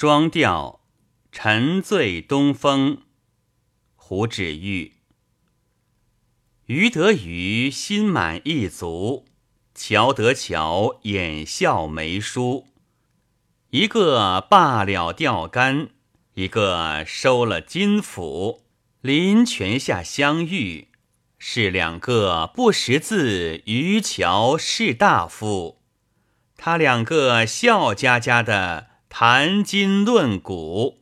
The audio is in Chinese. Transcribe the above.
双调，沉醉东风。胡芷玉。余得余，心满意足；乔得乔，眼笑眉舒。一个罢了钓竿，一个收了金斧。临泉下相遇，是两个不识字，渔樵士大夫。他两个笑佳佳的谈金论古。